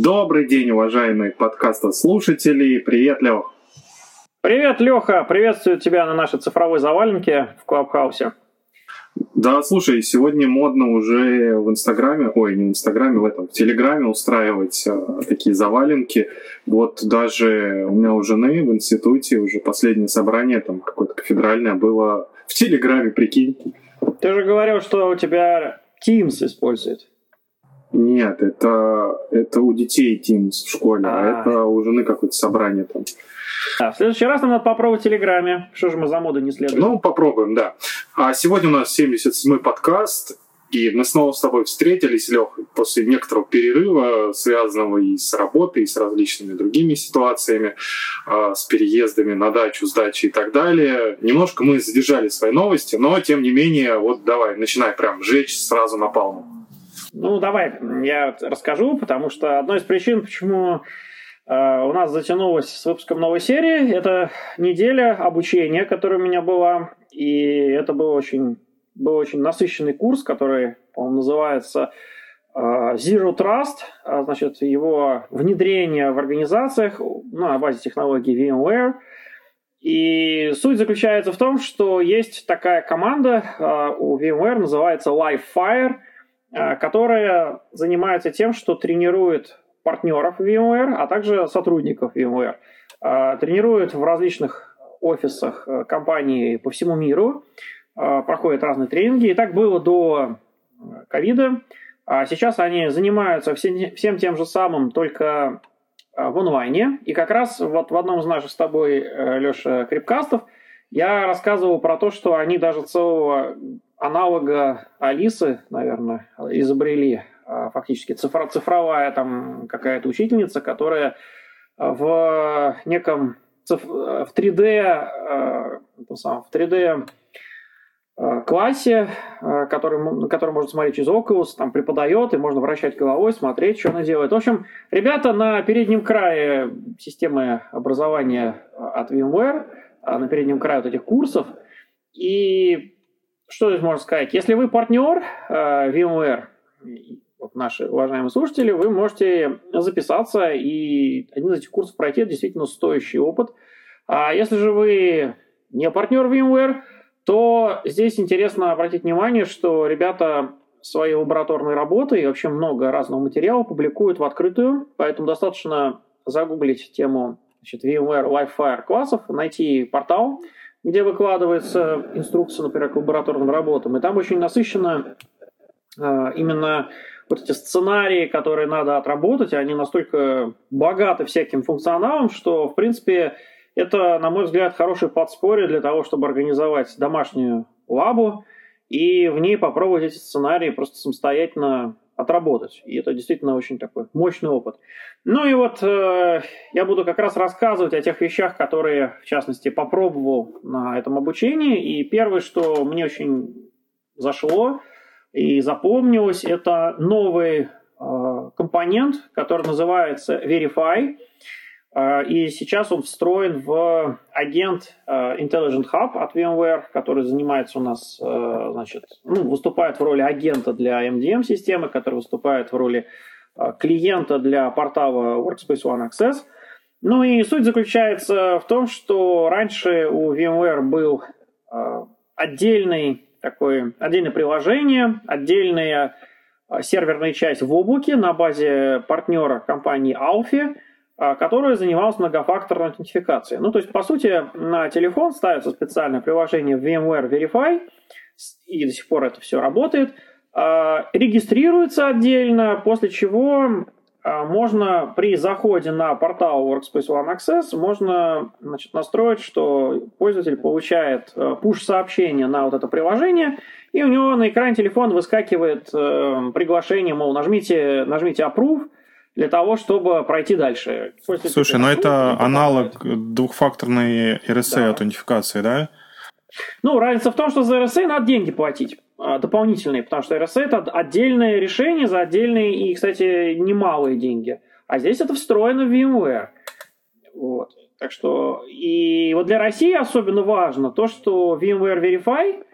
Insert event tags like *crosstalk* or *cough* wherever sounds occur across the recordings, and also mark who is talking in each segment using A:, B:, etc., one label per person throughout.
A: Добрый день, уважаемые подкаста слушатели. Привет, Лех.
B: Привет, Леха. Приветствую тебя на нашей цифровой заваленке в Клабхаусе.
A: Да, слушай, сегодня модно уже в Инстаграме, ой, не в Инстаграме, в этом, в Телеграме устраивать э, такие заваленки. Вот даже у меня у жены в институте уже последнее собрание, там какое-то кафедральное, было в Телеграме, прикинь.
B: Ты же говорил, что у тебя Teams использует.
A: Нет, это, это у детей Teams в школе, а, а это у жены какое-то собрание там.
B: А, в следующий раз нам надо попробовать в Телеграме. Что же мы за модой не следуем?
A: Ну, попробуем, да. А сегодня у нас 77-й подкаст, и мы снова с тобой встретились, Лех, после некоторого перерыва, связанного и с работой, и с различными другими ситуациями, э, с переездами на дачу, с дачи и так далее. Немножко мы задержали свои новости, но тем не менее, вот давай, начинай прям жечь сразу на напалмом.
B: Ну, давай, я расскажу, потому что одной из причин, почему э, у нас затянулось с выпуском новой серии, это неделя обучения, которая у меня была, и это был очень, был очень насыщенный курс, который, по-моему, называется э, Zero Trust, а, значит, его внедрение в организациях на базе технологии VMware. И суть заключается в том, что есть такая команда э, у VMware, называется LiveFire – которая занимается тем, что тренирует партнеров VMware, а также сотрудников VMware. Э, тренирует в различных офисах э, компании по всему миру, проходят разные тренинги. И так было до ковида. А сейчас они занимаются всем, всем тем же самым, только в онлайне. И как раз вот в одном из наших с тобой, Леша, крипкастов я рассказывал про то, что они даже целого аналога Алисы, наверное, изобрели а, фактически цифро цифровая там какая-то учительница, которая в неком в 3D, а, в 3D а, классе, который, который можно смотреть через Oculus, там преподает, и можно вращать головой, смотреть, что она делает. В общем, ребята на переднем крае системы образования от VMware, на переднем крае вот этих курсов, и что здесь можно сказать? Если вы партнер э, VMware, вот наши уважаемые слушатели, вы можете записаться и один из этих курсов пройти. Это действительно стоящий опыт. А если же вы не партнер VMware, то здесь интересно обратить внимание, что ребята свои лабораторные работы и вообще много разного материала публикуют в открытую, поэтому достаточно загуглить тему значит, VMware Live классов, найти портал, где выкладывается инструкция, например, к лабораторным работам. И там очень насыщенно э, именно вот эти сценарии, которые надо отработать, они настолько богаты всяким функционалом, что, в принципе, это, на мой взгляд, хороший подспорье для того, чтобы организовать домашнюю лабу и в ней попробовать эти сценарии просто самостоятельно отработать. И это действительно очень такой мощный опыт. Ну и вот э, я буду как раз рассказывать о тех вещах, которые, в частности, попробовал на этом обучении. И первое, что мне очень зашло и запомнилось, это новый э, компонент, который называется Verify. Э, и сейчас он встроен в агент э, Intelligent Hub от VMware, который занимается у нас, э, значит, ну, выступает в роли агента для MDM-системы, который выступает в роли клиента для портала Workspace ONE Access. Ну и суть заключается в том, что раньше у VMware был отдельный такой, отдельное приложение, отдельная серверная часть в облаке на базе партнера компании Alfie – а, которая занималась многофакторной аутентификацией. Ну, то есть, по сути, на телефон ставится специальное приложение VMware Verify, и до сих пор это все работает, а, регистрируется отдельно, после чего а, можно при заходе на портал Workspace ONE Access можно значит, настроить, что пользователь получает push-сообщение на вот это приложение, и у него на экране телефона выскакивает э, приглашение, мол, нажмите, нажмите Approve, для того, чтобы пройти дальше.
C: После Слушай, но ну это аналог двухфакторной RSA да. аутентификации, да?
B: Ну, разница в том, что за RSA надо деньги платить а, дополнительные, потому что RSA это отдельное решение за отдельные и, кстати, немалые деньги. А здесь это встроено в VMware. Вот. Так что, и вот для России особенно важно то, что VMware Verify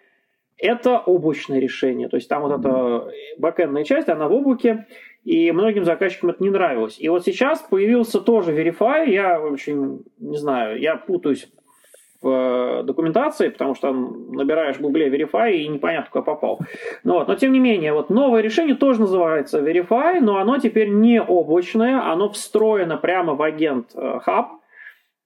B: это облачное решение. То есть там вот эта бэкэндная часть, она в облаке. И многим заказчикам это не нравилось. И вот сейчас появился тоже Verify, я очень, не знаю, я путаюсь в э, документации, потому что там набираешь в гугле Verify и непонятно, куда попал. Ну, вот. Но тем не менее, вот новое решение тоже называется Verify, но оно теперь не облачное, оно встроено прямо в агент э, Hub,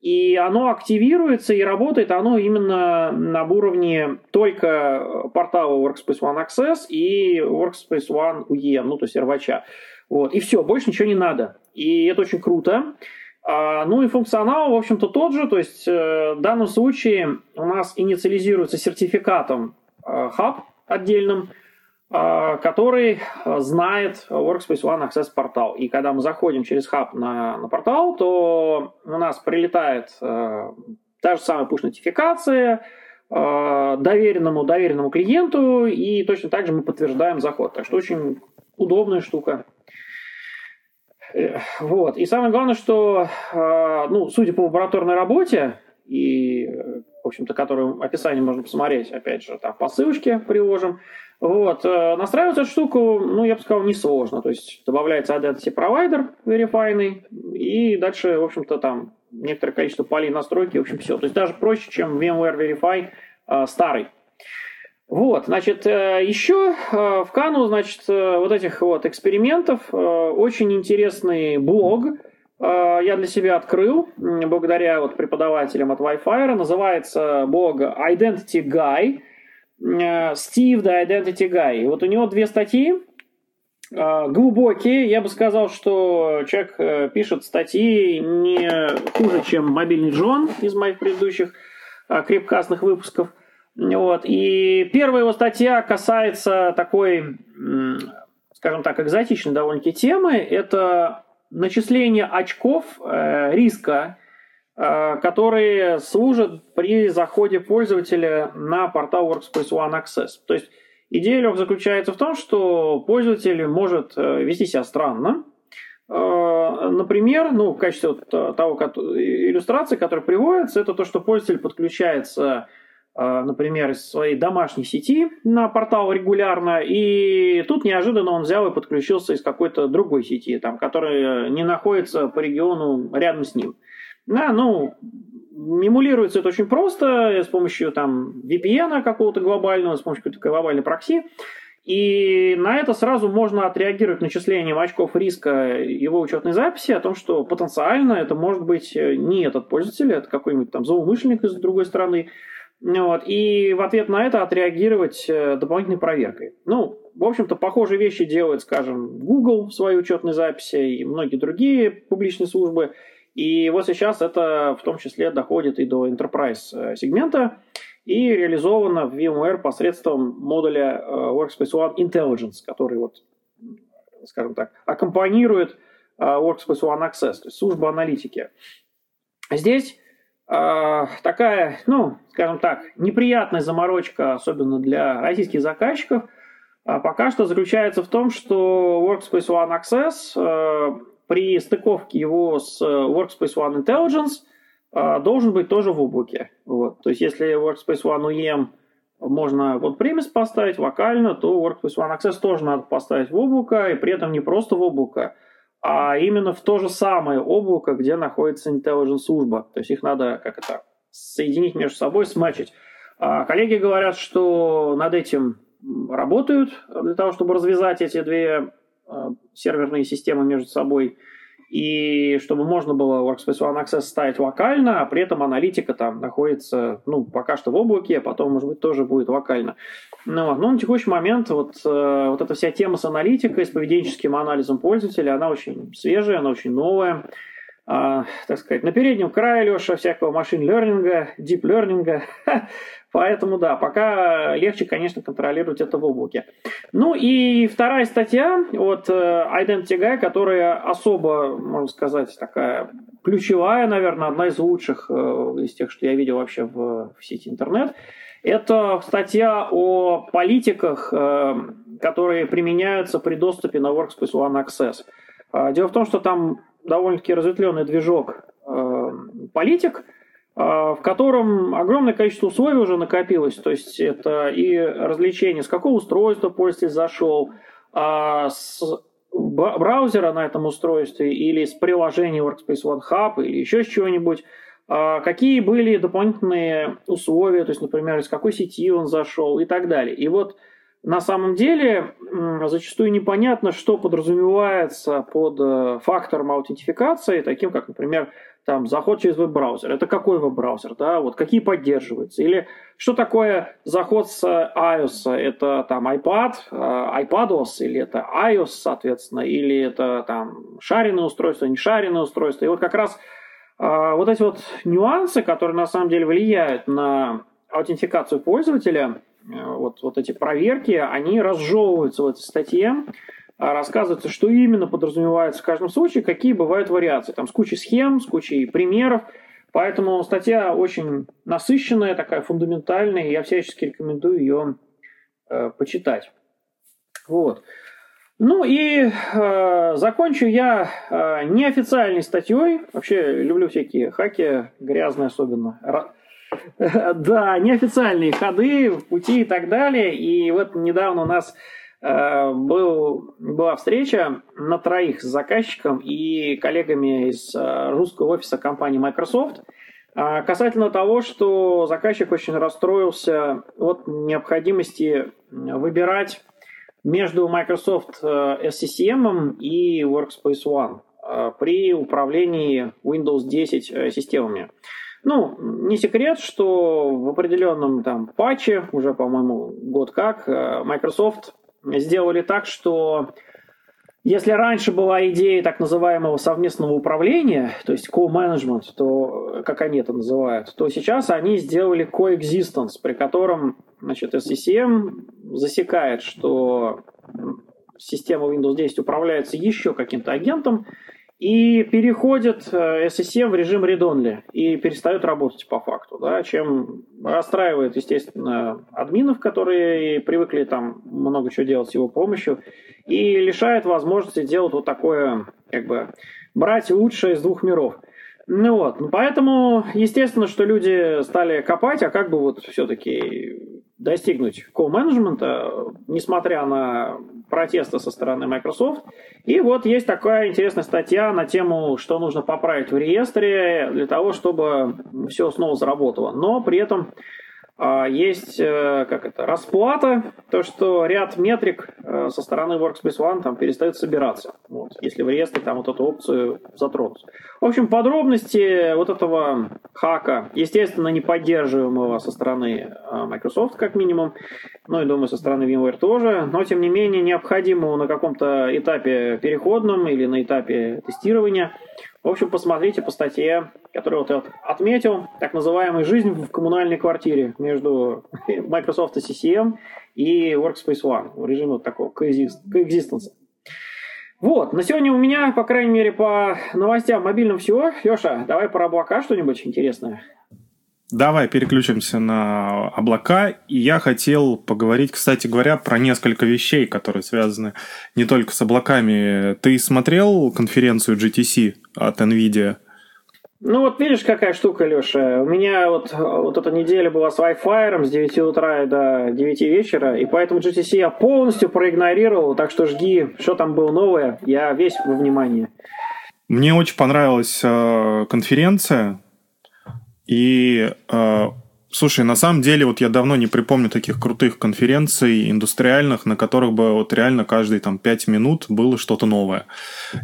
B: и оно активируется и работает оно именно на уровне только портала Workspace ONE Access и Workspace ONE UEM, ну, то есть рвача. Вот. И все, больше ничего не надо. И это очень круто. А, ну и функционал, в общем-то, тот же. То есть э, в данном случае у нас инициализируется сертификатом э, Hub отдельным, э, который знает Workspace ONE Access портал. И когда мы заходим через Hub на, на портал, то у нас прилетает та же самая push-нотификация, доверенному доверенному клиенту, и точно так же мы подтверждаем заход. Так что очень удобная штука. Вот. И самое главное, что, а, ну, судя по лабораторной работе, и, в общем-то, которую описание можно посмотреть, опять же, там по ссылочке приложим, вот, э, настраивать эту штуку, ну, я бы сказал, несложно. То есть добавляется Identity Provider верифайный, и дальше, в общем-то, там некоторое количество полей настройки, в общем, все. То есть даже проще, чем VMware Verify э, старый. Вот, значит, э, еще э, в Кану, значит, вот этих вот экспериментов очень интересный блог я для себя открыл благодаря вот преподавателям от Wi-Fi. Называется блог Identity Guy. Steve the Identity Guy. Вот у него две статьи глубокие. Я бы сказал, что человек пишет статьи не хуже, чем мобильный Джон из моих предыдущих крепкастных выпусков. Вот. И первая его статья касается такой, скажем так, экзотичной довольно-таки темы. Это начисление очков э, риска, э, которые служат при заходе пользователя на портал Workspace ONE Access. То есть идея Лех заключается в том, что пользователь может э, вести себя странно, Например, ну, в качестве вот того иллюстрации, которая приводится, это то, что пользователь подключается Э, например, из своей домашней сети на портал регулярно, и тут неожиданно он взял и подключился из какой-то другой сети, там, которая не находится по региону рядом с ним. Да, ну, эмулируется это очень просто с помощью там VPN какого-то глобального, с помощью какой-то глобальной прокси. И на это сразу можно отреагировать начислением очков риска его учетной записи о том, что потенциально это может быть не этот пользователь, это какой-нибудь там злоумышленник из другой страны, вот, и в ответ на это отреагировать э, дополнительной проверкой. Ну, в общем-то, похожие вещи делает, скажем, Google в своей учетной записи и многие другие публичные службы. И вот сейчас это в том числе доходит и до enterprise э, сегмента и реализовано в VMware посредством модуля э, Workspace ONE Intelligence, который вот, скажем так, аккомпанирует Workspace ONE Access, то есть служба аналитики. Здесь э, такая, ну, скажем так, неприятная заморочка, особенно для российских заказчиков, э, пока что заключается в том, что Workspace ONE Access э, при стыковке его с Workspace ONE Intelligence э, должен быть тоже в облаке. Вот. То есть, если Workspace ONE UEM можно вот премис поставить вокально, то Workspace ONE Access тоже надо поставить в облако, и при этом не просто в облако, а именно в то же самое облако, где находится intelligence служба. То есть их надо как это соединить между собой, смачить. А коллеги говорят, что над этим работают для того, чтобы развязать эти две а, серверные системы между собой и чтобы можно было Workspace ONE Access ставить локально, а при этом аналитика там находится, ну, пока что в облаке, а потом, может быть, тоже будет локально. Ну, но на текущий момент вот, э, вот эта вся тема с аналитикой, с поведенческим анализом пользователя, она очень свежая, она очень новая. А, так сказать, на переднем крае, Леша, всякого машин-лернинга, дип-лернинга. Поэтому, да, пока легче, конечно, контролировать это в облаке. Ну и вторая статья от э, Identity Guy, которая особо, можно сказать, такая ключевая, наверное, одна из лучших э, из тех, что я видел вообще в, в сети интернет. Это статья о политиках, э, которые применяются при доступе на Workspace ONE Access. А, дело в том, что там довольно-таки разветвленный движок политик – а, в котором огромное количество условий уже накопилось. То есть это и развлечение, с какого устройства пользователь зашел, а, с браузера на этом устройстве или с приложения Workspace ONE Hub или еще с чего-нибудь, а, какие были дополнительные условия, то есть, например, из какой сети он зашел и так далее. И вот на самом деле зачастую непонятно, что подразумевается под э, фактором аутентификации, таким как, например, там, заход через веб-браузер. Это какой веб-браузер, да, вот какие поддерживаются. Или что такое заход с iOS? Это там iPad, э, iPadOS, или это iOS, соответственно, или это там шаренное устройство, не шаренное устройство. И вот как раз э, вот эти вот нюансы, которые на самом деле влияют на аутентификацию пользователя, э, вот, вот эти проверки, они разжевываются в этой статье. А рассказывается, что именно подразумевается в каждом случае, какие бывают вариации. Там с кучей схем, с кучей примеров. Поэтому статья очень насыщенная, такая фундаментальная, и я всячески рекомендую ее э, почитать. Вот. Ну и э, закончу я э, неофициальной статьей. Вообще люблю всякие хаки, грязные особенно. *laughs* Да, неофициальные ходы, пути и так далее. И вот недавно у нас Э, был, была встреча на троих с заказчиком и коллегами из э, русского офиса компании Microsoft э, касательно того, что заказчик очень расстроился от необходимости выбирать между Microsoft SCCM и Workspace ONE при управлении Windows 10 системами. Ну, не секрет, что в определенном там патче, уже, по-моему, год как, Microsoft сделали так, что если раньше была идея так называемого совместного управления, то есть co-management, то, как они это называют, то сейчас они сделали coexistence, при котором значит, SCCM засекает, что система Windows 10 управляется еще каким-то агентом, и переходит э, SSM в режим read-only и перестает работать по факту, да, чем расстраивает, естественно, админов, которые привыкли там много чего делать с его помощью, и лишает возможности делать вот такое, как бы, брать лучшее из двух миров. Ну вот, ну поэтому, естественно, что люди стали копать, а как бы вот все-таки достигнуть ко-менеджмента, несмотря на протесты со стороны Microsoft. И вот есть такая интересная статья на тему, что нужно поправить в реестре для того, чтобы все снова заработало. Но при этом есть э, как это, расплата, то, что ряд метрик э, со стороны Workspace ONE там перестает собираться, вот, если в реестре там вот эту опцию затронуть. В общем, подробности вот этого хака, естественно, не поддерживаемого со стороны э, Microsoft, как минимум, ну и, думаю, со стороны VMware тоже, но, тем не менее, необходимо на каком-то этапе переходном или на этапе тестирования в общем, посмотрите по статье, которую вот я отметил, так называемая «Жизнь в коммунальной квартире» между *laughs* Microsoft CCM и Workspace ONE в режиме вот такого coexistence. Вот, на сегодня у меня, по крайней мере, по новостям мобильным все. Леша, давай про облака что-нибудь интересное.
C: Давай переключимся на облака. И я хотел поговорить, кстати говоря, про несколько вещей, которые связаны не только с облаками. Ты смотрел конференцию GTC от NVIDIA?
B: Ну вот видишь, какая штука, Леша. У меня вот, вот эта неделя была с Wi-Fi с 9 утра до 9 вечера, и поэтому GTC я полностью проигнорировал, так что жги, что там было новое, я весь во внимании.
C: Мне очень понравилась э, конференция. И э, слушай, на самом деле, вот я давно не припомню таких крутых конференций индустриальных, на которых бы вот реально каждые там пять минут было что-то новое.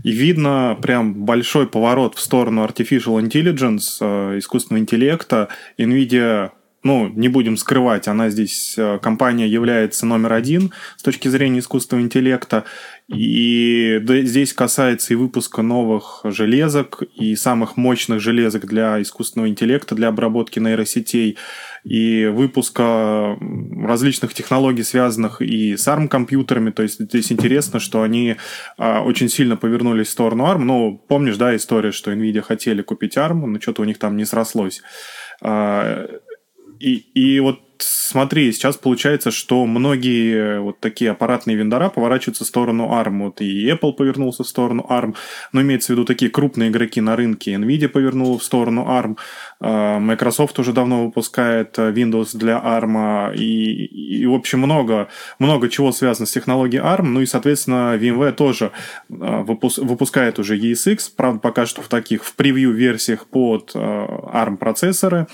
C: И видно прям большой поворот в сторону artificial intelligence, э, искусственного интеллекта. NVIDIA ну, не будем скрывать, она здесь, э, компания является номер один с точки зрения искусственного интеллекта. И здесь касается и выпуска новых железок, и самых мощных железок для искусственного интеллекта, для обработки нейросетей, и выпуска различных технологий, связанных и с ARM-компьютерами. То есть здесь интересно, что они а, очень сильно повернулись в сторону ARM. Ну, помнишь, да, история, что NVIDIA хотели купить ARM, но что-то у них там не срослось. И, и вот смотри, сейчас получается, что многие вот такие аппаратные вендора поворачиваются в сторону ARM. Вот и Apple повернулся в сторону ARM, но имеется в виду такие крупные игроки на рынке. Nvidia повернула в сторону ARM. А, Microsoft уже давно выпускает э, Windows для ARM. И, и в общем, много, много чего связано с технологией ARM. Ну и, соответственно, VMware тоже а, выпускает уже ESX. Правда, пока что в таких, в превью-версиях под э, ARM процессоры.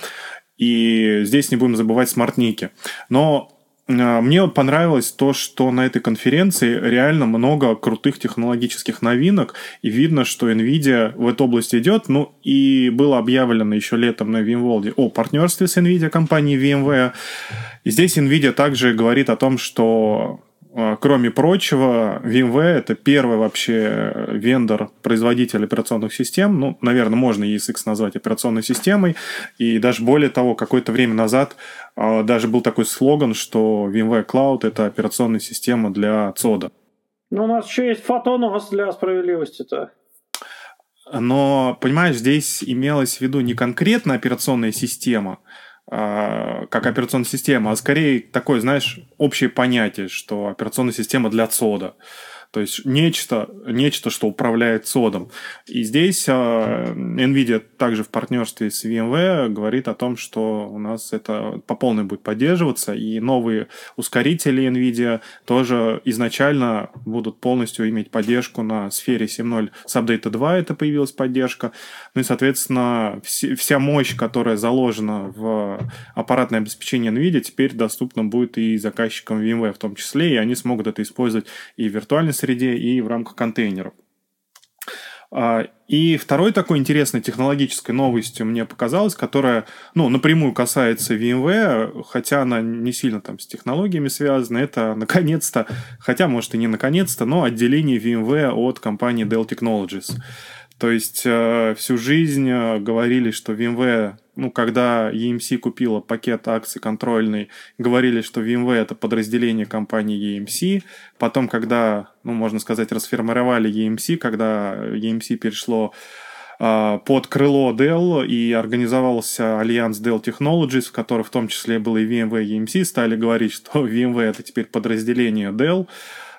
C: И здесь не будем забывать смартники. Но а, мне понравилось то, что на этой конференции реально много крутых технологических новинок, и видно, что NVIDIA в этой области идет. Ну, и было объявлено еще летом на VMworld о партнерстве с NVIDIA компанией VMware. И здесь NVIDIA также говорит о том, что Кроме прочего, VMware это первый вообще вендор, производитель операционных систем. Ну, наверное, можно ESX назвать операционной системой. И даже более того, какое-то время назад а, даже был такой слоган, что VMware Cloud это операционная система для ЦОДа.
B: Ну, у нас еще есть фотонос для справедливости-то.
C: Но, понимаешь, здесь имелось в виду не конкретно операционная система, а, как операционная система, а скорее такое, знаешь, общее понятие, что операционная система для ЦОДа. То есть нечто, нечто, что управляет содом. И здесь э, NVIDIA также в партнерстве с VMware говорит о том, что у нас это по полной будет поддерживаться, и новые ускорители NVIDIA тоже изначально будут полностью иметь поддержку на сфере 7.0 с апдейта 2, это появилась поддержка. Ну и, соответственно, вся мощь, которая заложена в аппаратное обеспечение NVIDIA, теперь доступна будет и заказчикам VMware в том числе, и они смогут это использовать и в виртуальной среде, и в рамках контейнеров. А, и второй такой интересной технологической новостью мне показалось, которая ну, напрямую касается VMware, хотя она не сильно там с технологиями связана, это наконец-то, хотя может и не наконец-то, но отделение VMware от компании Dell Technologies. То есть э, всю жизнь э, говорили, что VMware, ну, когда EMC купила пакет акций контрольный, говорили, что VMware это подразделение компании EMC. Потом, когда, ну, можно сказать, расформировали EMC, когда EMC перешло э, под крыло Dell и организовался альянс Dell Technologies, в котором в том числе был и VMware и EMC, стали говорить, что *laughs* VMware это теперь подразделение Dell.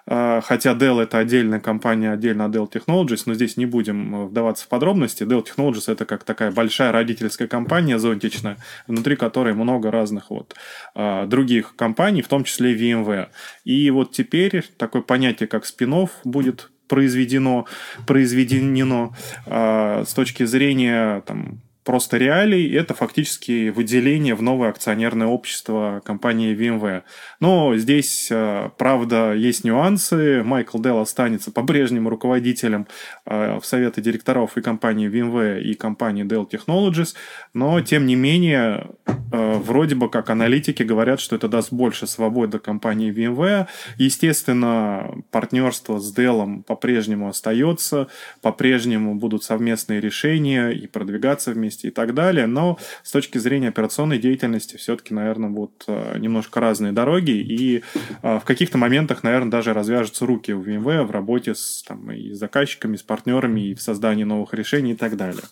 C: А, хотя Dell это отдельная компания, отдельно от Dell Technologies, но здесь не будем э, вдаваться в подробности. Dell Technologies это как такая большая родительская компания зонтичная, внутри которой много разных вот а, других компаний, в том числе VMware. И вот теперь такое понятие, как спин будет произведено, произведено э, с точки зрения там, просто реалий, это фактически выделение в новое акционерное общество компании VMware. Но здесь, э, правда, есть нюансы. Майкл Делл останется по-прежнему руководителем э, в совете директоров и компании VMware, и компании Dell Technologies, но, тем не менее, э, вроде бы как аналитики говорят, что это даст больше свободы компании VMware. Естественно, партнерство с Dell по-прежнему остается, по-прежнему будут совместные решения и продвигаться вместе и так далее, но с точки зрения операционной деятельности все-таки, наверное, вот э, немножко разные дороги, и э, в каких-то моментах, наверное, даже развяжутся руки у VMware в работе с, там, и с заказчиками, с партнерами, и в создании новых решений и так далее.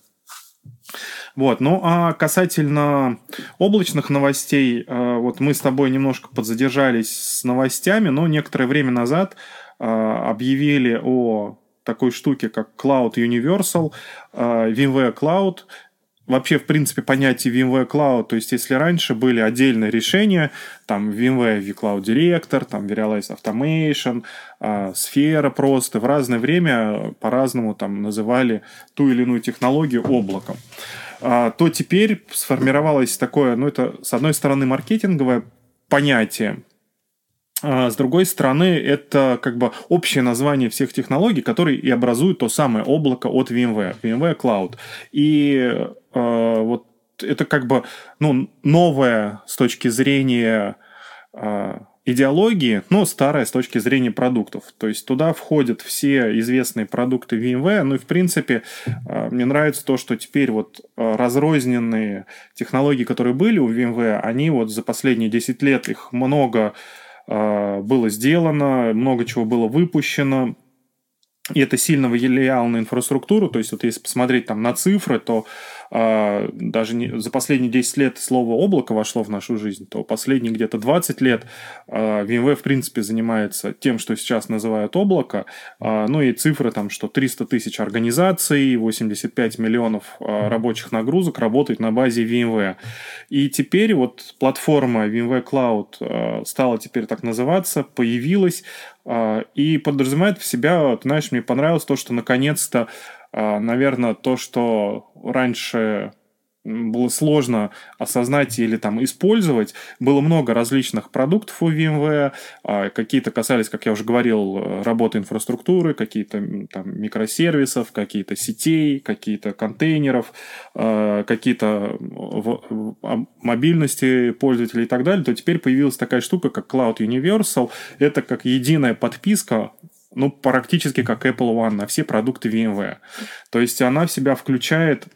C: Вот. Ну а касательно облачных новостей, э, вот мы с тобой немножко подзадержались с новостями, но некоторое время назад объявили о такой штуке, как Cloud Universal, VMware Cloud вообще, в принципе, понятие VMware Cloud, то есть если раньше были отдельные решения, там VMware vCloud Director, там Verialize Automation, э, сфера просто, в разное время по-разному там называли ту или иную технологию облаком, э, то теперь сформировалось такое, ну это с одной стороны маркетинговое понятие, с другой стороны, это как бы общее название всех технологий, которые и образуют то самое облако от VMware, VMware Cloud. И э, вот это как бы ну, новое с точки зрения э, идеологии, но старое с точки зрения продуктов. То есть туда входят все известные продукты VMware. Ну и в принципе э, мне нравится то, что теперь вот э, разрозненные технологии, которые были у VMware, они вот за последние 10 лет их много а, было сделано, много чего было выпущено. И это сильно влияло на инфраструктуру. То есть, вот если посмотреть там на цифры, то даже не, за последние 10 лет слово облако вошло в нашу жизнь, то последние где-то 20 лет VMware, в принципе, занимается тем, что сейчас называют облако. Э, ну и цифры там, что 300 тысяч организаций, 85 миллионов рабочих нагрузок работают на базе VMware. И теперь вот платформа VMware Cloud стала теперь так называться, появилась и подразумевает в себя, ты знаешь, мне понравилось то, что наконец-то, наверное, то, что раньше было сложно осознать или там использовать. Было много различных продуктов у VMware. А, какие-то касались, как я уже говорил, работы инфраструктуры, какие-то там микросервисов, какие-то сетей, какие-то контейнеров, а, какие-то мобильности пользователей и так далее. То теперь появилась такая штука, как Cloud Universal. Это как единая подписка ну, практически как Apple One на все продукты VMware. То есть она в себя включает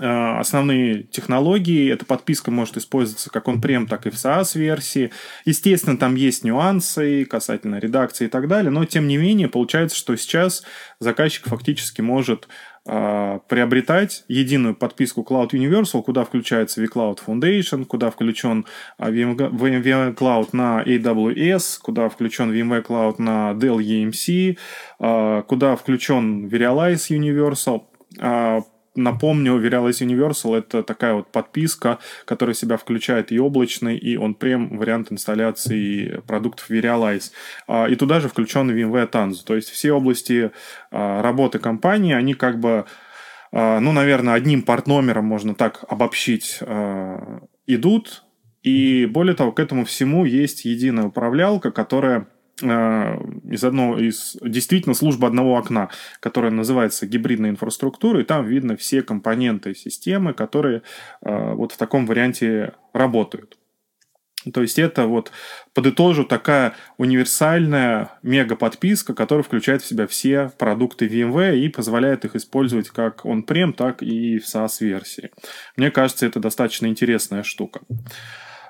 C: Э, основные технологии. Эта подписка может использоваться как он прем, так и в SaaS-версии. Естественно, там есть нюансы касательно редакции и так далее, но тем не менее получается, что сейчас заказчик фактически может приобретать единую подписку Cloud Universal, куда включается vCloud Foundation, куда включен э, VMware Cloud на AWS, куда включен VMware Cloud на Dell EMC, э, куда включен Verialize Universal, э, Напомню, Virtualize Universal — это такая вот подписка, которая себя включает и облачный, и он прям вариант инсталляции продуктов Virtualize. А, и туда же включен VMware Tanzu. То есть все области а, работы компании, они как бы, а, ну, наверное, одним порт-номером можно так обобщить, идут. И более того, к этому всему есть единая управлялка, которая из одного из действительно службы одного окна, которая называется гибридная инфраструктура, и там видно все компоненты системы, которые э, вот в таком варианте работают. То есть это вот, подытожу, такая универсальная мега-подписка, которая включает в себя все продукты VMware и позволяет их использовать как он-прем, так и в SaaS-версии. Мне кажется, это достаточно интересная штука.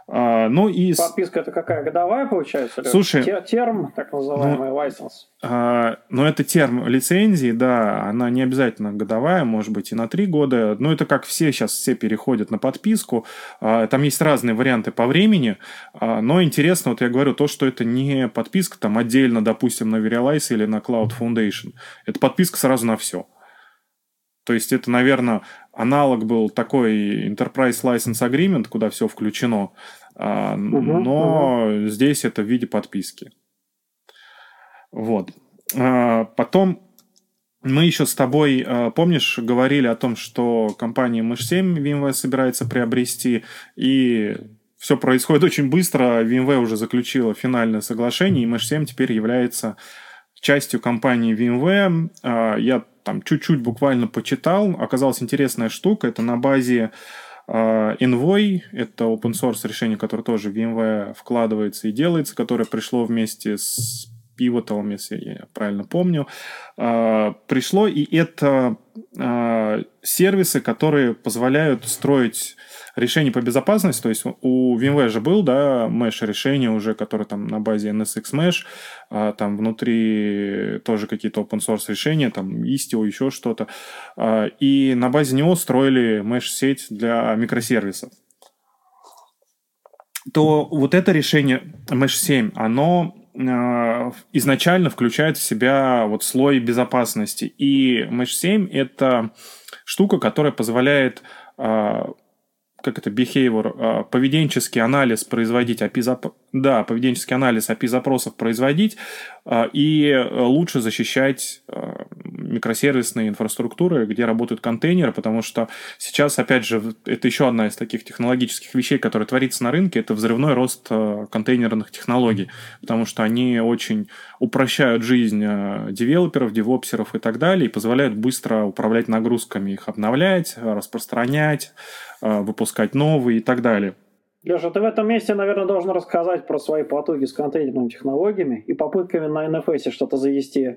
B: А, ну и... Подписка это какая? Годовая получается?
C: Слушай...
B: Терм, так называемый, ну, license.
C: А, ну, это терм лицензии, да, она не обязательно годовая, может быть, и на три года. Но это как все сейчас все переходят на подписку. А, там есть разные варианты по времени. А, но интересно, вот я говорю, то, что это не подписка там отдельно, допустим, на Verialize или на Cloud Foundation. Это подписка сразу на все. То есть это, наверное, аналог был такой Enterprise License Agreement, куда все включено, а, угу, но угу. здесь это в виде подписки. Вот. А, потом мы еще с тобой, а, помнишь, говорили о том, что компания Mesh7 VMware собирается приобрести, и все происходит очень быстро. VMware уже заключила финальное соглашение, и Mesh7 теперь является частью компании VMware. Я там чуть-чуть буквально почитал, оказалась интересная штука, это на базе Uh, Envoy — это open source решение, которое тоже в VMware вкладывается и делается, которое пришло вместе с Pivotal, если я правильно помню, uh, пришло, и это uh, сервисы, которые позволяют строить решений по безопасности, то есть у VMware же был, да, mesh решение уже, которое там на базе NSX Mesh, а, там внутри тоже какие-то open source решения, там Istio, еще что-то, а, и на базе него строили mesh сеть для микросервисов. То вот это решение Mesh 7, оно изначально включает в себя вот слой безопасности. И Mesh 7 это штука, которая позволяет э, как это, behavior, а, поведенческий анализ производить, API зап... да, поведенческий анализ API запросов производить и э, лучше защищать микросервисные инфраструктуры, где работают контейнеры, потому что сейчас, опять же, это еще одна из таких технологических вещей, которая творится на рынке, это взрывной рост контейнерных технологий, потому что они очень упрощают жизнь девелоперов, девопсеров и так далее, и позволяют быстро управлять нагрузками, их обновлять, распространять, а, выпускать новые и так далее.
B: Леша, ты в этом месте, наверное, должен рассказать про свои потуги с контейнерными технологиями и попытками на NFS что-то завести.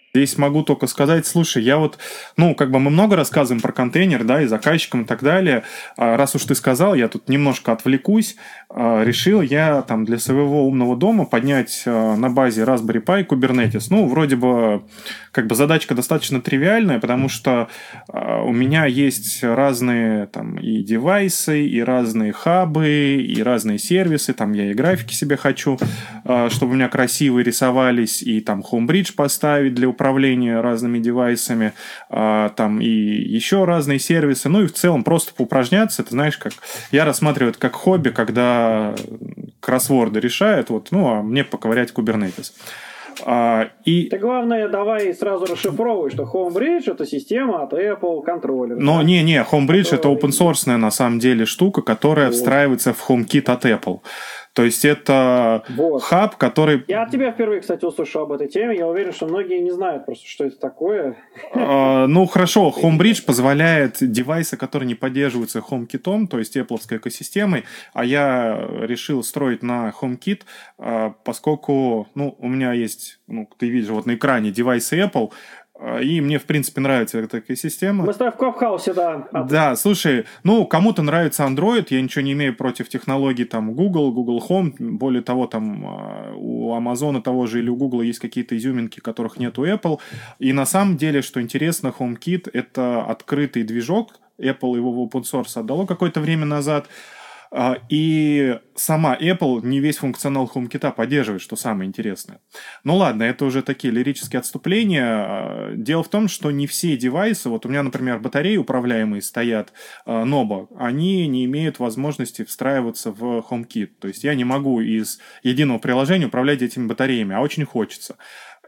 C: Здесь могу только сказать, слушай, я вот, ну, как бы мы много рассказываем про контейнер, да, и заказчикам и так далее. А раз уж ты сказал, я тут немножко отвлекусь. А, решил я там для своего умного дома поднять а, на базе Raspberry Pi Kubernetes. Ну, вроде бы, как бы задачка достаточно тривиальная, потому что у меня есть разные там и девайсы, и разные хабы, и разные сервисы. Там я и графики себе хочу, чтобы у меня красивые рисовались, и там Homebridge поставить для разными девайсами, там и еще разные сервисы. Ну и в целом просто поупражняться. Ты знаешь, как я рассматриваю это как хобби, когда кроссворды решает, вот, ну, а мне поковырять Kubernetes.
B: А, и... Ты главное, давай сразу расшифровывай, что Homebridge это система от Apple контроллера.
C: Но да? не, не, Homebridge это open source на самом деле штука, которая вот. встраивается в HomeKit от Apple. То есть это вот. хаб, который...
B: Я от тебя впервые, кстати, услышал об этой теме. Я уверен, что многие не знают просто, что это такое.
C: Uh, ну, хорошо. *laughs* Homebridge позволяет девайсы, которые не поддерживаются HomeKit, то есть Apple экосистемой, а я решил строить на HomeKit, uh, поскольку ну, у меня есть, ну, ты видишь вот на экране девайсы Apple, а, и мне, в принципе, нравится эта экосистема.
B: Мы с тобой в Клабхаусе, да.
C: Да, слушай, ну, кому-то нравится Android, я ничего не имею против технологий там Google, Google Home, более того, там а, у Amazon того же или у Google есть какие-то изюминки, которых нет у Apple. И на самом деле, что интересно, HomeKit — это открытый движок, Apple его в open source отдало какое-то время назад, а, и сама Apple не весь функционал HomeKit поддерживает, что самое интересное. Ну ладно, это уже такие лирические отступления. А, дело в том, что не все девайсы, вот у меня, например, батареи управляемые стоят Nobo, а, они не имеют возможности встраиваться в HomeKit. То есть я не могу из единого приложения управлять этими батареями, а очень хочется.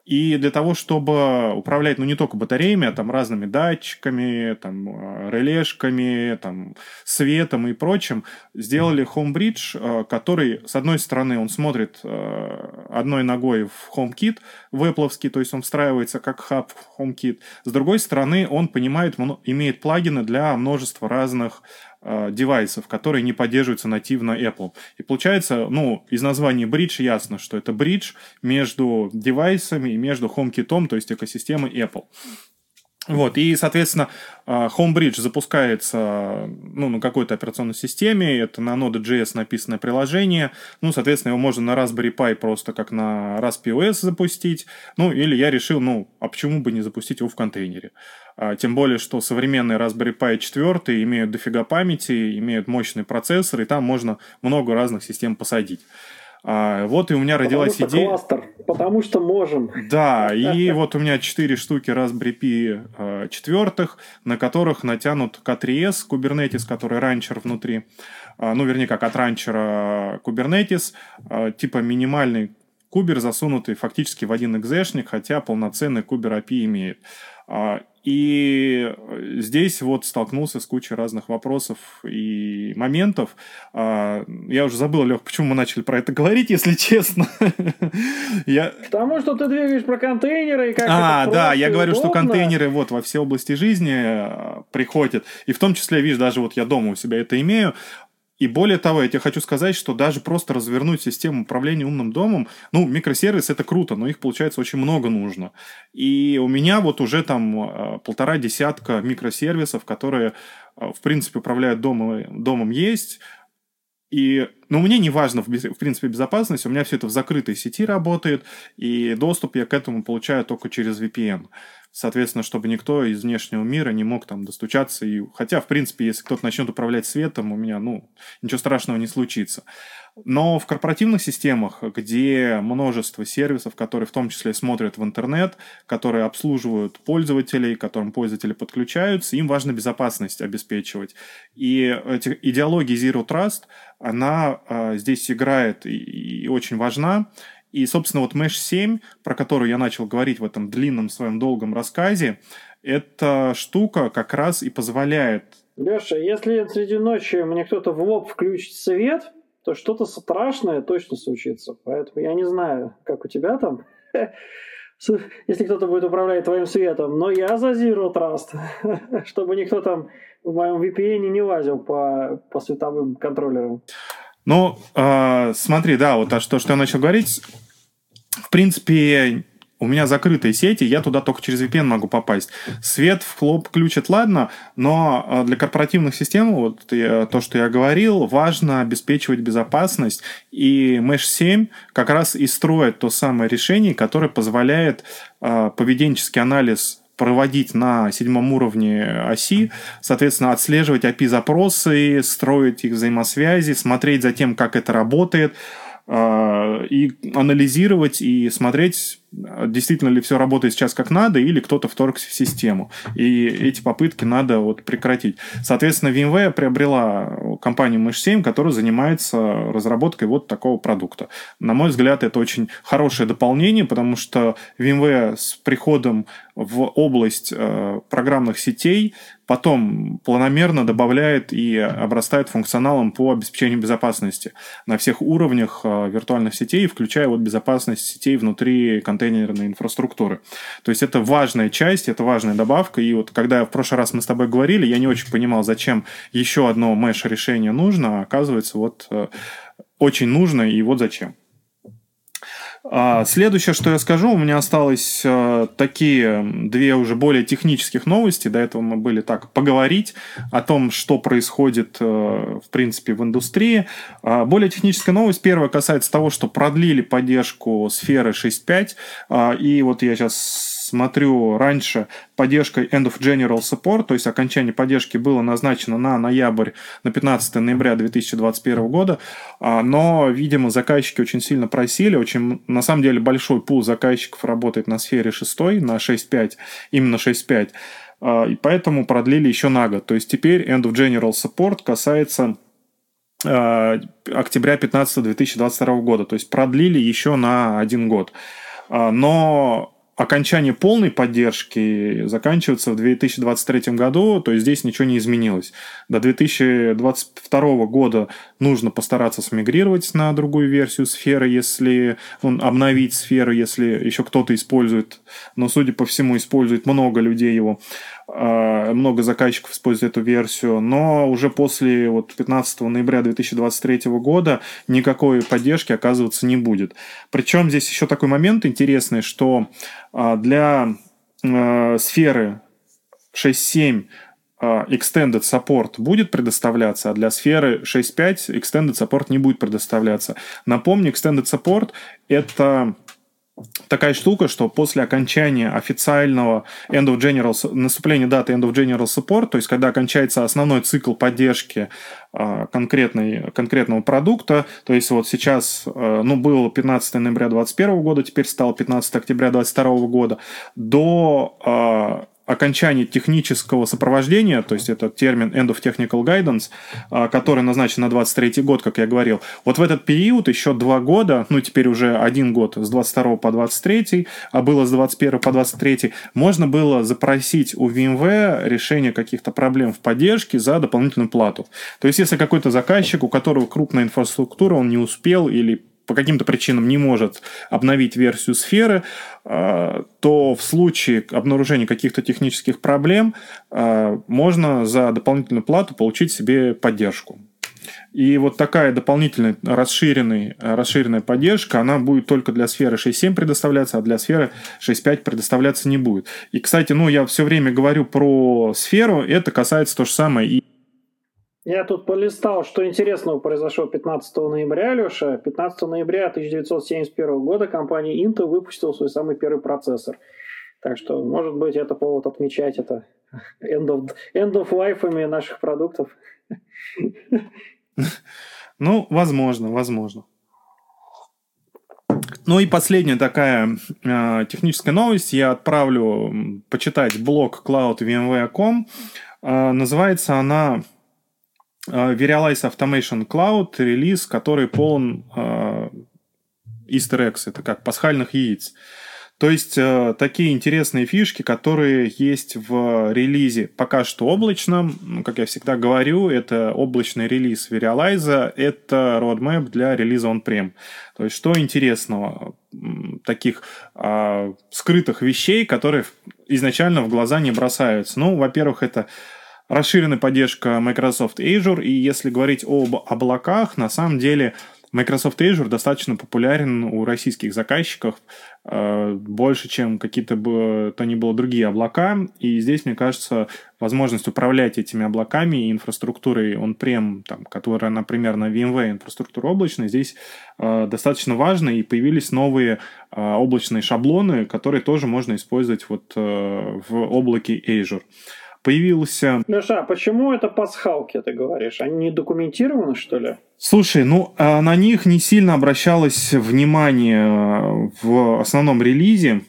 C: И для того, чтобы управлять, ну, не только батареями, а там разными датчиками, там, э, релешками, там, светом и прочим, сделали Homebridge, э, который, с одной стороны, он смотрит э, одной ногой в HomeKit, в Apple, то есть он встраивается как хаб в HomeKit. С другой стороны, он понимает, имеет плагины для множества разных э, девайсов, которые не поддерживаются нативно Apple. И получается, ну, из названия Bridge ясно, что это бридж между девайсами и между HomeKit, то есть экосистемой Apple. Вот, и, соответственно, а, Homebridge запускается ну, на какой-то операционной системе, это на Node.js написанное приложение, ну, соответственно, его можно на Raspberry Pi просто как на RaspBOS запустить, ну, или я решил, ну, а почему бы не запустить его в контейнере? А, тем более, что современные Raspberry Pi 4 имеют дофига памяти, имеют мощный процессор, и там можно много разных систем посадить. А, вот и у меня родилась
B: потому
C: идея...
B: кластер, потому что можем.
C: Да, *laughs* и вот у меня 4 штуки Raspberry Pi э, четвертых, на которых натянут K3S Kubernetes, который ранчер внутри. Э, ну, вернее, как от ранчера Kubernetes, типа минимальный кубер, засунутый фактически в один экзешник, хотя полноценный кубер API имеет. И здесь вот столкнулся с кучей разных вопросов и моментов. А, я уже забыл, Лех, почему мы начали про это говорить, если *laughs* честно.
B: я... Потому что ты двигаешь про контейнеры и как
C: А, да, я говорю, удобно. что контейнеры вот во все области жизни а, приходят. И в том числе, видишь, даже вот я дома у себя это имею. И более того, я тебе хочу сказать, что даже просто развернуть систему управления умным домом, ну, микросервис это круто, но их, получается, очень много нужно. И у меня вот уже там э, полтора десятка микросервисов, которые, э, в принципе, управляют домом, домом есть. И, ну, мне не важно, в, в принципе, безопасность, у меня все это в закрытой сети работает, и доступ я к этому получаю только через VPN соответственно, чтобы никто из внешнего мира не мог там достучаться. И, хотя, в принципе, если кто-то начнет управлять светом, у меня, ну, ничего страшного не случится. Но в корпоративных системах, где множество сервисов, которые в том числе смотрят в интернет, которые обслуживают пользователей, к которым пользователи подключаются, им важно безопасность обеспечивать. И эти, идеология Zero Trust, она э, здесь играет и, и очень важна. И, собственно, вот Mesh 7, про которую я начал говорить в этом длинном своем долгом рассказе, эта штука как раз и позволяет...
B: Леша, если среди ночи мне кто-то в лоб включит свет, то что-то страшное точно случится. Поэтому я не знаю, как у тебя там, *laughs* если кто-то будет управлять твоим светом. Но я за Zero Trust, *laughs* чтобы никто там в моем VPN не лазил по, по световым контроллерам.
C: Ну, э, смотри, да, вот то, что, я начал говорить, в принципе, у меня закрытые сети, я туда только через VPN могу попасть. Свет в хлоп включит, ладно, но э, для корпоративных систем, вот то, что я говорил, важно обеспечивать безопасность, и Mesh 7 как раз и строит то самое решение, которое позволяет поведенческий анализ проводить на седьмом уровне оси, соответственно, отслеживать API-запросы, строить их взаимосвязи, смотреть за тем, как это работает, и анализировать и смотреть действительно ли все работает сейчас как надо, или кто-то вторгся в систему. И эти попытки надо вот прекратить. Соответственно, VMware приобрела компанию Mesh7, которая занимается разработкой вот такого продукта. На мой взгляд, это очень хорошее дополнение, потому что VMware с приходом в область э, программных сетей потом планомерно добавляет и обрастает функционалом по обеспечению безопасности на всех уровнях э, виртуальных сетей, включая вот безопасность сетей внутри контейнерной инфраструктуры. То есть это важная часть, это важная добавка. И вот когда в прошлый раз мы с тобой говорили, я не очень понимал, зачем еще одно mesh решение нужно, а оказывается, вот э, очень нужно, и вот зачем. А, следующее, что я скажу, у меня осталось э, такие две уже более технических новости. До этого мы были так поговорить о том, что происходит, э, в принципе, в индустрии. А, более техническая новость. Первая касается того, что продлили поддержку сферы 6.5. А, и вот я сейчас смотрю, раньше поддержка End of General Support, то есть окончание поддержки было назначено на ноябрь, на 15 ноября 2021 года, а, но, видимо, заказчики очень сильно просили, очень, на самом деле, большой пул заказчиков работает на сфере 6, на 6.5, именно 6.5, а, и поэтому продлили еще на год. То есть теперь End of General Support касается а, октября 15 2022 года, то есть продлили еще на один год. Но окончание полной поддержки заканчивается в 2023 году, то есть здесь ничего не изменилось. До 2022 года нужно постараться смигрировать на другую версию сферы, если ну, обновить сферу, если еще кто-то использует, но, судя по всему, использует много людей его. А, много заказчиков используют эту версию, но уже после вот 15 ноября 2023 года никакой поддержки оказываться не будет. Причем здесь еще такой момент интересный, что а, для а, сферы 6.7 Extended Support будет предоставляться, а для сферы 6.5 Extended Support не будет предоставляться. Напомню, Extended Support — это такая штука, что после окончания официального End of General, наступления даты End of General Support, то есть когда окончается основной цикл поддержки а, конкретной, конкретного продукта, то есть вот сейчас, а, ну, было 15 ноября 2021 года, теперь стало 15 октября 2022 года, до а, окончании технического сопровождения, то есть это термин End of Technical Guidance, а, который назначен на 23 год, как я говорил, вот в этот период еще два года, ну теперь уже один год с 22 по 23, а было с 21 по 23, можно было запросить у VMware решение каких-то проблем в поддержке за дополнительную плату. То есть если какой-то заказчик, у которого крупная инфраструктура, он не успел или по каким-то причинам не может обновить версию сферы, а, то в случае обнаружения каких-то технических проблем а, можно за дополнительную плату получить себе поддержку. И вот такая дополнительная расширенная, расширенная поддержка, она будет только для сферы 6.7 предоставляться, а для сферы 6.5 предоставляться не будет. И, кстати, ну, я все время говорю про сферу, это касается то же самое и
B: я тут полистал, что интересного произошло 15 ноября, Леша. 15 ноября 1971 года компания Intel выпустила свой самый первый процессор. Так что, может быть, это повод отмечать это end of, end of life наших продуктов.
C: Ну, возможно, возможно. Ну и последняя такая э, техническая новость. Я отправлю почитать блог cloud.vmware.com. Э, называется она Verialize Automation Cloud релиз, который полон э, easter eggs, это как пасхальных яиц. То есть э, такие интересные фишки, которые есть в релизе пока что облачном. Ну, как я всегда говорю, это облачный релиз Verialize, это roadmap для релиза on-prem. То есть что интересного? Таких э, скрытых вещей, которые изначально в глаза не бросаются. Ну, во-первых, это расширенная поддержка Microsoft Azure, и если говорить об облаках, на самом деле Microsoft Azure достаточно популярен у российских заказчиков э, больше, чем какие-то бы то ни было другие облака. И здесь, мне кажется, возможность управлять этими облаками и инфраструктурой on-prem, там, которая, например, на VMware инфраструктура облачная, здесь э, достаточно важно, и появились новые э, облачные шаблоны, которые тоже можно использовать вот э, в облаке Azure появился...
B: Леша, а почему это пасхалки, ты говоришь? Они не документированы, что ли?
C: Слушай, ну, а на них не сильно обращалось внимание э, в основном релизе.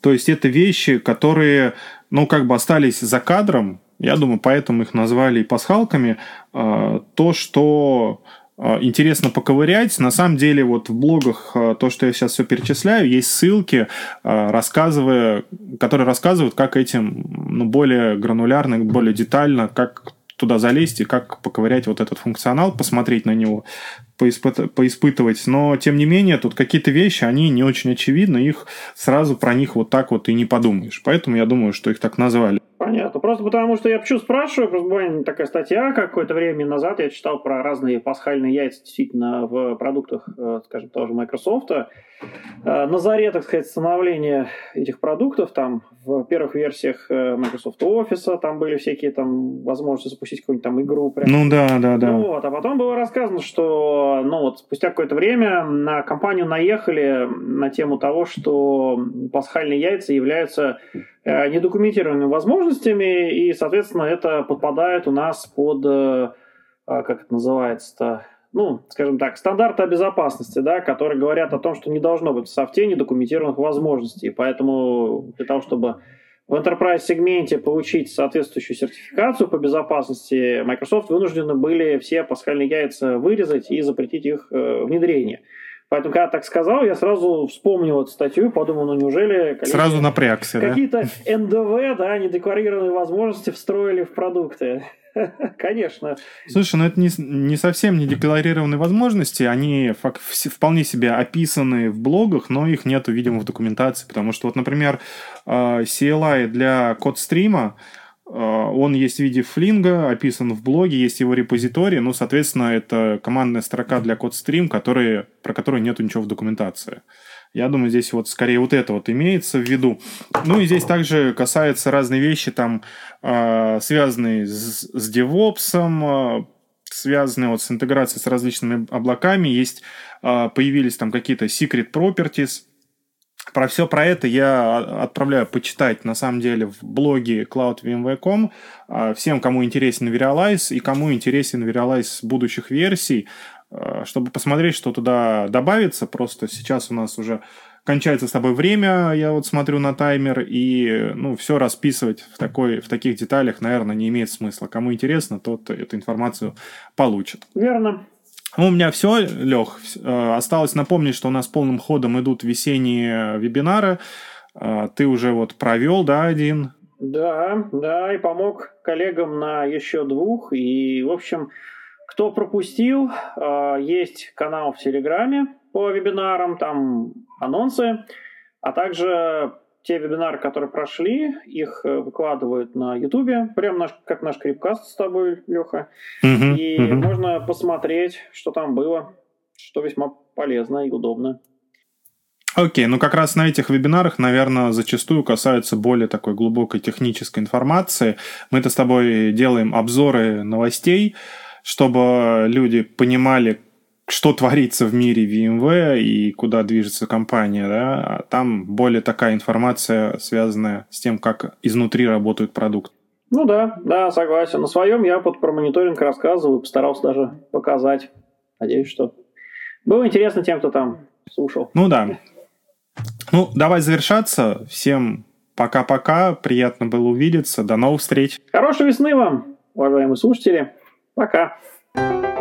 C: То есть это вещи, которые, ну, как бы остались за кадром. Я думаю, поэтому их назвали пасхалками. Э, то, что а, интересно поковырять. На самом деле, вот в блогах а, то, что я сейчас все перечисляю, есть ссылки, а, рассказывая, которые рассказывают, как этим ну, более гранулярно, более детально, как туда залезть и как поковырять вот этот функционал, посмотреть на него, поиспыт... поиспытывать. Но, тем не менее, тут какие-то вещи, они не очень очевидны, их сразу про них вот так вот и не подумаешь. Поэтому я думаю, что их так назвали.
B: Понятно. Просто потому, что я почему спрашиваю, просто буквально такая статья какое-то время назад я читал про разные пасхальные яйца действительно в продуктах, э, скажем, того же Microsoft. Э, на заре, так сказать, становления этих продуктов, там в первых версиях э, Microsoft Office там были всякие там возможности запустить какую-нибудь там игру.
C: Прям. Ну да, да, да.
B: Ну, вот, а потом было рассказано, что ну вот спустя какое-то время на компанию наехали на тему того, что пасхальные яйца являются недокументированными возможностями, и, соответственно, это подпадает у нас под, э, а, как это называется-то, ну, скажем так, стандарты безопасности, да, которые говорят о том, что не должно быть в софте недокументированных возможностей. Поэтому для того, чтобы в enterprise сегменте получить соответствующую сертификацию по безопасности, Microsoft вынуждены были все пасхальные яйца вырезать и запретить их э, внедрение. Поэтому, когда так сказал, я сразу вспомнил эту статью подумал, ну неужели...
C: Сразу напрягся,
B: Какие-то да? НДВ, да, недекларированные возможности встроили в продукты. *laughs* Конечно.
C: Слушай, ну это не, не совсем не декларированные возможности, они вполне себе описаны в блогах, но их нету, видимо, в документации, потому что вот, например, а, CLI для код-стрима, а, он есть в виде флинга, описан в блоге, есть его репозиторий, ну, соответственно, это командная строка для CodeStream, который, про которую нету ничего в документации. Я думаю, здесь вот скорее вот это вот имеется в виду. Ну и здесь также касается разные вещи, там, а, связанные с, с DevOps, а, связанные вот с интеграцией с различными облаками. Есть, появились там какие-то secret properties, про все про это я отправляю почитать, на самом деле, в блоге cloudvmv.com а, всем, кому интересен Verialize и кому интересен Verialize будущих версий, а, чтобы посмотреть, что туда добавится. Просто сейчас у нас уже кончается с тобой время, я вот смотрю на таймер, и ну, все расписывать в, такой, в таких деталях, наверное, не имеет смысла. Кому интересно, тот эту информацию получит.
B: Верно.
C: Ну, у меня все, Лех. Э, осталось напомнить, что у нас полным ходом идут весенние вебинары. Э, ты уже вот провел, да, один?
B: Да, да, и помог коллегам на еще двух. И, в общем, кто пропустил, э, есть канал в Телеграме по вебинарам, там анонсы, а также те вебинары, которые прошли, их э, выкладывают на Ютубе, прям наш, как наш крипкаст с тобой, Леха. Uh-huh, и uh-huh. можно посмотреть, что там было, что весьма полезно и удобно.
C: Окей, okay, ну как раз на этих вебинарах, наверное, зачастую касаются более такой глубокой технической информации. Мы-то с тобой делаем обзоры новостей, чтобы люди понимали, что творится в мире VMware и куда движется компания, да, а там более такая информация, связанная с тем, как изнутри работает продукт.
B: Ну да, да, согласен. На своем я под про мониторинг рассказываю, постарался даже показать. Надеюсь, что было интересно тем, кто там слушал.
C: Ну да. Ну, давай завершаться. Всем пока-пока. Приятно было увидеться. До новых встреч.
B: Хорошей весны вам, уважаемые слушатели. Пока. thank you